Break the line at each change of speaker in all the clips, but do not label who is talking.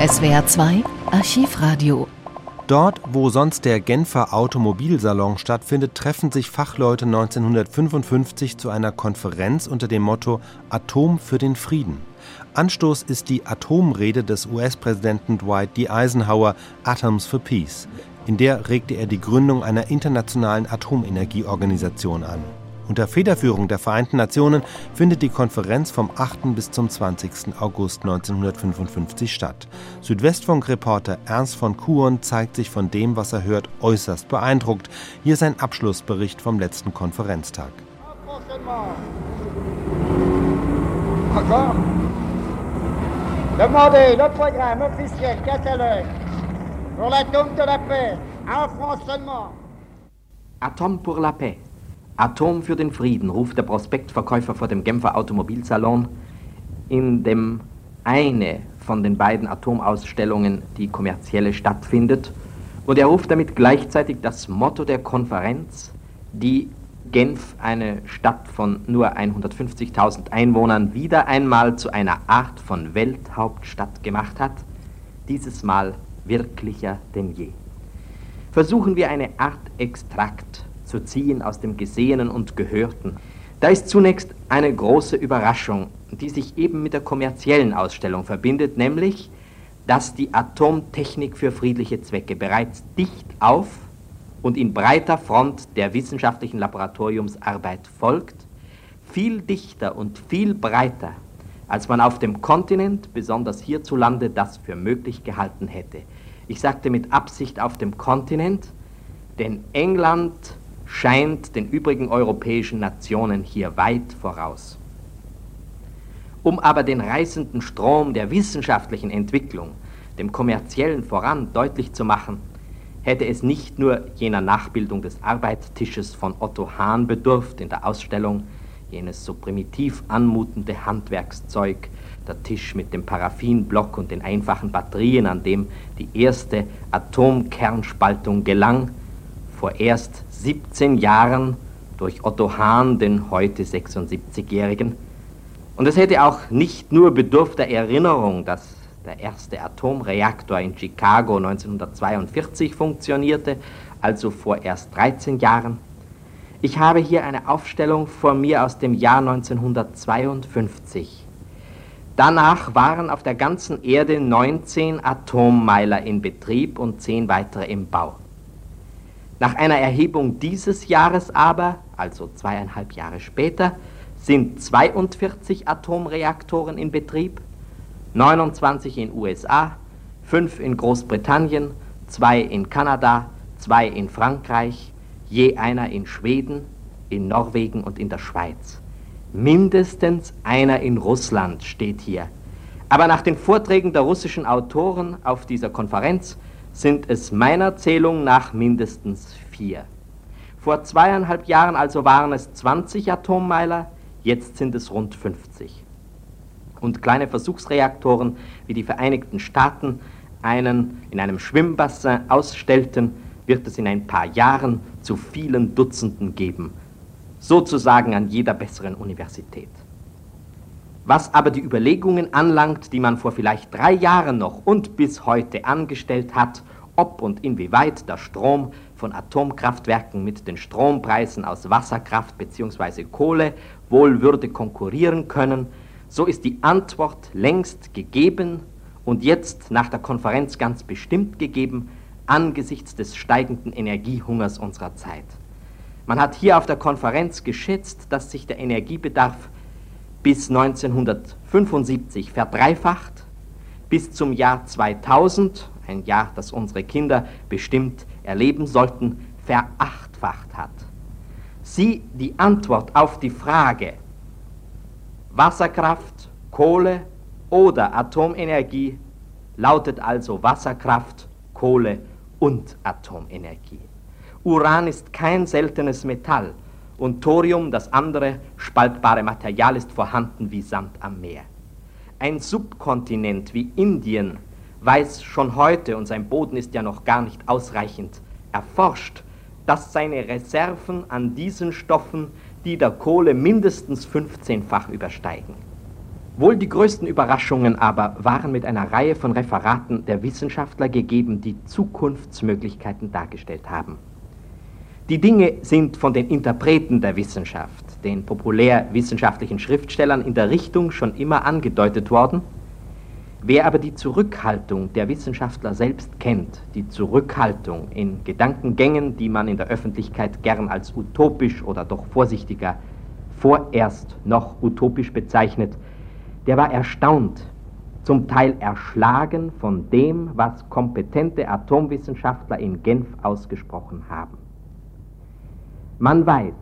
SWR 2 Archivradio.
Dort, wo sonst der Genfer Automobilsalon stattfindet, treffen sich Fachleute 1955 zu einer Konferenz unter dem Motto Atom für den Frieden. Anstoß ist die Atomrede des US-Präsidenten Dwight D. Eisenhower Atoms for Peace. In der regte er die Gründung einer internationalen Atomenergieorganisation an. Unter Federführung der Vereinten Nationen findet die Konferenz vom 8. bis zum 20. August 1955 statt. Südwestfunk-Reporter Ernst von Kuhn zeigt sich von dem, was er hört, äußerst beeindruckt. Hier sein Abschlussbericht vom letzten Konferenztag.
Demandez le programme officiel catalogue pour l'atome de la paix, en France seulement.
Atom pour la paix. Atom für den Frieden, ruft der Prospektverkäufer vor dem Genfer Automobilsalon, in dem eine von den beiden Atomausstellungen, die kommerzielle stattfindet. Und er ruft damit gleichzeitig das Motto der Konferenz, die Genf, eine Stadt von nur 150.000 Einwohnern, wieder einmal zu einer Art von Welthauptstadt gemacht hat, dieses Mal wirklicher denn je. Versuchen wir eine Art Extrakt zu ziehen aus dem Gesehenen und Gehörten. Da ist zunächst eine große Überraschung, die sich eben mit der kommerziellen Ausstellung verbindet, nämlich, dass die Atomtechnik für friedliche Zwecke bereits dicht auf und in breiter Front der wissenschaftlichen Laboratoriumsarbeit folgt, viel dichter und viel breiter, als man auf dem Kontinent, besonders hierzulande, das für möglich gehalten hätte. Ich sagte mit Absicht auf dem Kontinent, denn England scheint den übrigen europäischen Nationen hier weit voraus. Um aber den reißenden Strom der wissenschaftlichen Entwicklung dem kommerziellen voran deutlich zu machen, hätte es nicht nur jener Nachbildung des Arbeitstisches von Otto Hahn bedurft in der Ausstellung, jenes so primitiv anmutende Handwerkszeug, der Tisch mit dem Paraffinblock und den einfachen Batterien, an dem die erste Atomkernspaltung gelang, vorerst 17 Jahren durch Otto Hahn, den heute 76-Jährigen. Und es hätte auch nicht nur bedurft der Erinnerung, dass der erste Atomreaktor in Chicago 1942 funktionierte, also vor erst 13 Jahren. Ich habe hier eine Aufstellung vor mir aus dem Jahr 1952. Danach waren auf der ganzen Erde 19 Atommeiler in Betrieb und 10 weitere im Bau. Nach einer Erhebung dieses Jahres aber, also zweieinhalb Jahre später, sind 42 Atomreaktoren in Betrieb, 29 in USA, 5 in Großbritannien, 2 in Kanada, 2 in Frankreich, je einer in Schweden, in Norwegen und in der Schweiz. Mindestens einer in Russland steht hier. Aber nach den Vorträgen der russischen Autoren auf dieser Konferenz sind es meiner Zählung nach mindestens vier. Vor zweieinhalb Jahren also waren es 20 Atommeiler, jetzt sind es rund 50. Und kleine Versuchsreaktoren wie die Vereinigten Staaten einen in einem Schwimmbassin ausstellten, wird es in ein paar Jahren zu vielen Dutzenden geben, sozusagen an jeder besseren Universität. Was aber die Überlegungen anlangt, die man vor vielleicht drei Jahren noch und bis heute angestellt hat, ob und inwieweit der Strom von Atomkraftwerken mit den Strompreisen aus Wasserkraft bzw. Kohle wohl würde konkurrieren können, so ist die Antwort längst gegeben und jetzt nach der Konferenz ganz bestimmt gegeben angesichts des steigenden Energiehungers unserer Zeit. Man hat hier auf der Konferenz geschätzt, dass sich der Energiebedarf bis 1975 verdreifacht, bis zum Jahr 2000, ein Jahr, das unsere Kinder bestimmt erleben sollten, verachtfacht hat. Sie die Antwort auf die Frage Wasserkraft, Kohle oder Atomenergie lautet also Wasserkraft, Kohle und Atomenergie. Uran ist kein seltenes Metall und Thorium, das andere spaltbare Material, ist vorhanden wie Sand am Meer. Ein Subkontinent wie Indien weiß schon heute, und sein Boden ist ja noch gar nicht ausreichend erforscht, dass seine Reserven an diesen Stoffen die der Kohle mindestens 15-fach übersteigen. Wohl die größten Überraschungen aber waren mit einer Reihe von Referaten der Wissenschaftler gegeben, die Zukunftsmöglichkeiten dargestellt haben. Die Dinge sind von den Interpreten der Wissenschaft, den populärwissenschaftlichen Schriftstellern in der Richtung schon immer angedeutet worden. Wer aber die Zurückhaltung der Wissenschaftler selbst kennt, die Zurückhaltung in Gedankengängen, die man in der Öffentlichkeit gern als utopisch oder doch vorsichtiger vorerst noch utopisch bezeichnet, der war erstaunt, zum Teil erschlagen von dem, was kompetente Atomwissenschaftler in Genf ausgesprochen haben. Man weiß,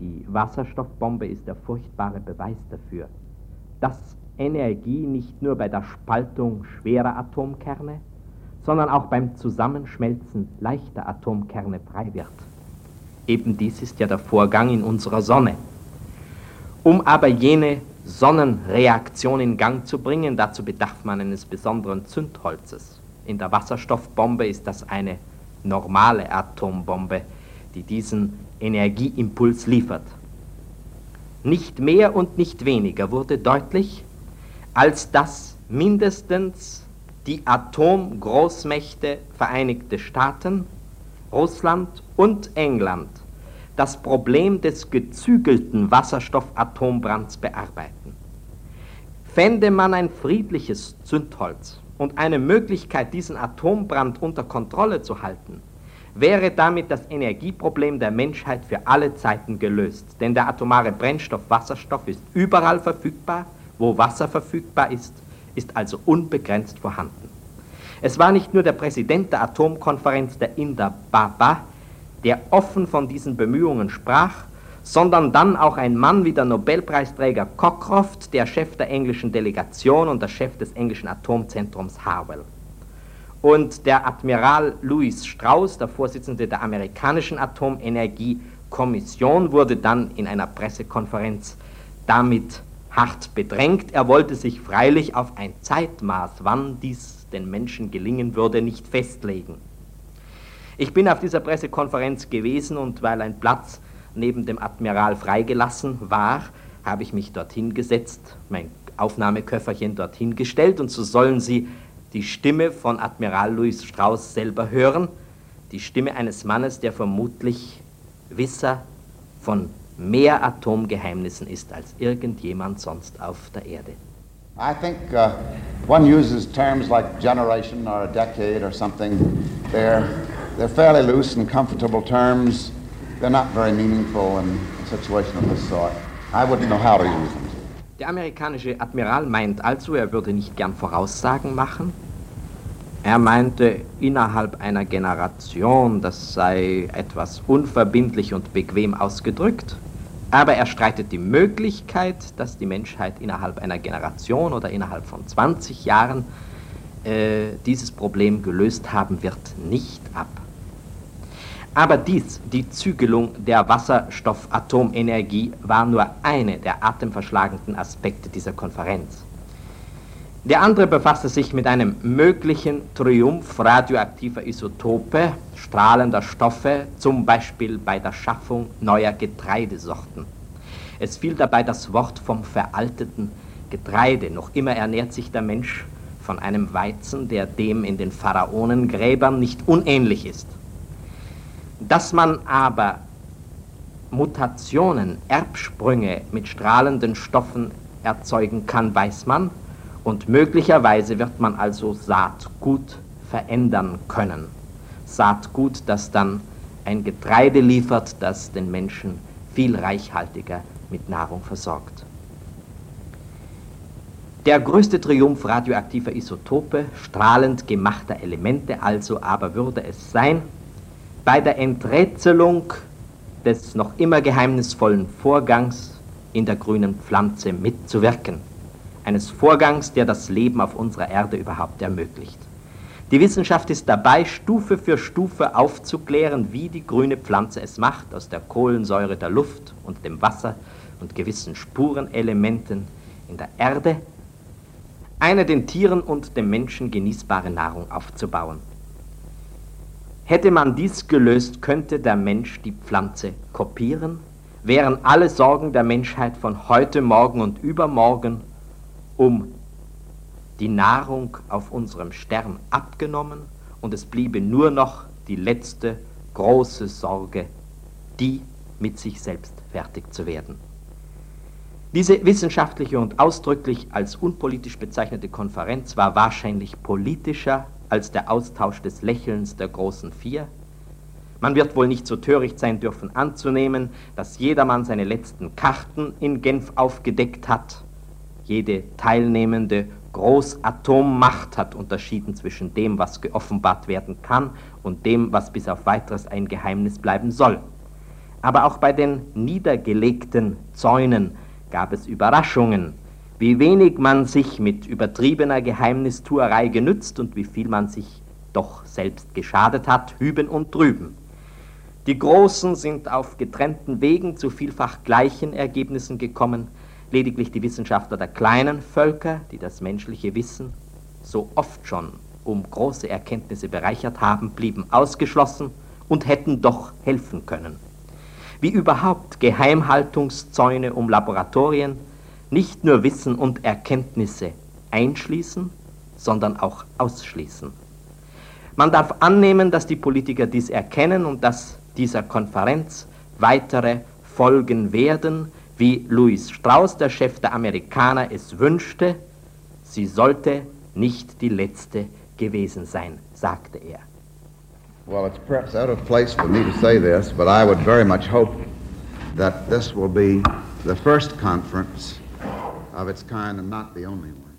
die Wasserstoffbombe ist der furchtbare Beweis dafür, dass Energie nicht nur bei der Spaltung schwerer Atomkerne, sondern auch beim Zusammenschmelzen leichter Atomkerne frei wird. Eben dies ist ja der Vorgang in unserer Sonne. Um aber jene Sonnenreaktion in Gang zu bringen, dazu bedarf man eines besonderen Zündholzes. In der Wasserstoffbombe ist das eine normale Atombombe, die diesen Energieimpuls liefert. Nicht mehr und nicht weniger wurde deutlich, als dass mindestens die Atomgroßmächte Vereinigte Staaten, Russland und England das Problem des gezügelten Wasserstoffatombrands bearbeiten. Fände man ein friedliches Zündholz und eine Möglichkeit, diesen Atombrand unter Kontrolle zu halten, wäre damit das Energieproblem der Menschheit für alle Zeiten gelöst. Denn der atomare Brennstoff Wasserstoff ist überall verfügbar, wo Wasser verfügbar ist, ist also unbegrenzt vorhanden. Es war nicht nur der Präsident der Atomkonferenz, der Inder Baba, der offen von diesen Bemühungen sprach, sondern dann auch ein Mann wie der Nobelpreisträger Cockcroft, der Chef der englischen Delegation und der Chef des englischen Atomzentrums Harwell. Und der Admiral Louis Strauss, der Vorsitzende der amerikanischen Atomenergiekommission, wurde dann in einer Pressekonferenz damit hart bedrängt. Er wollte sich freilich auf ein Zeitmaß, wann dies den Menschen gelingen würde, nicht festlegen. Ich bin auf dieser Pressekonferenz gewesen und weil ein Platz neben dem Admiral freigelassen war, habe ich mich dorthin gesetzt, mein Aufnahmeköfferchen dorthin gestellt und so sollen Sie die Stimme von Admiral Louis Strauss selber hören, die Stimme eines Mannes, der vermutlich Wisser von mehr Atomgeheimnissen ist als irgendjemand sonst auf der Erde.
I think uh, one uses terms like generation or a decade or something there They're fairly loose and comfortable terms. They're not very meaningful in a situation of this sort. I wouldn't know how to use them.
Der amerikanische Admiral meint also, er würde nicht gern Voraussagen machen. Er meinte, innerhalb einer Generation, das sei etwas unverbindlich und bequem ausgedrückt, aber er streitet die Möglichkeit, dass die Menschheit innerhalb einer Generation oder innerhalb von 20 Jahren äh, dieses Problem gelöst haben wird, nicht ab. Aber dies, die Zügelung der Wasserstoffatomenergie, war nur eine der atemverschlagenden Aspekte dieser Konferenz. Der andere befasste sich mit einem möglichen Triumph radioaktiver Isotope, strahlender Stoffe, zum Beispiel bei der Schaffung neuer Getreidesorten. Es fiel dabei das Wort vom veralteten Getreide. Noch immer ernährt sich der Mensch von einem Weizen, der dem in den Pharaonengräbern nicht unähnlich ist. Dass man aber Mutationen, Erbsprünge mit strahlenden Stoffen erzeugen kann, weiß man, und möglicherweise wird man also Saatgut verändern können. Saatgut, das dann ein Getreide liefert, das den Menschen viel reichhaltiger mit Nahrung versorgt. Der größte Triumph radioaktiver Isotope, strahlend gemachter Elemente also aber würde es sein, bei der Enträtselung des noch immer geheimnisvollen Vorgangs in der grünen Pflanze mitzuwirken. Eines Vorgangs, der das Leben auf unserer Erde überhaupt ermöglicht. Die Wissenschaft ist dabei, Stufe für Stufe aufzuklären, wie die grüne Pflanze es macht, aus der Kohlensäure der Luft und dem Wasser und gewissen Spurenelementen in der Erde eine den Tieren und dem Menschen genießbare Nahrung aufzubauen. Hätte man dies gelöst, könnte der Mensch die Pflanze kopieren, wären alle Sorgen der Menschheit von heute, morgen und übermorgen um die Nahrung auf unserem Stern abgenommen und es bliebe nur noch die letzte große Sorge, die mit sich selbst fertig zu werden. Diese wissenschaftliche und ausdrücklich als unpolitisch bezeichnete Konferenz war wahrscheinlich politischer als der Austausch des Lächelns der großen Vier. Man wird wohl nicht so töricht sein dürfen anzunehmen, dass jedermann seine letzten Karten in Genf aufgedeckt hat. Jede teilnehmende Großatommacht hat unterschieden zwischen dem, was geoffenbart werden kann und dem, was bis auf weiteres ein Geheimnis bleiben soll. Aber auch bei den niedergelegten Zäunen gab es Überraschungen, wie wenig man sich mit übertriebener Geheimnistuerei genützt und wie viel man sich doch selbst geschadet hat, hüben und drüben. Die Großen sind auf getrennten Wegen zu vielfach gleichen Ergebnissen gekommen, lediglich die Wissenschaftler der kleinen Völker, die das menschliche Wissen so oft schon um große Erkenntnisse bereichert haben, blieben ausgeschlossen und hätten doch helfen können wie überhaupt Geheimhaltungszäune um Laboratorien nicht nur Wissen und Erkenntnisse einschließen, sondern auch ausschließen. Man darf annehmen, dass die Politiker dies erkennen und dass dieser Konferenz weitere folgen werden, wie Louis Strauss, der Chef der Amerikaner, es wünschte, sie sollte nicht die letzte gewesen sein, sagte er.
Well, it's perhaps out of place for me to say this, but I would very much hope that this will be the first conference of its kind and not the only one.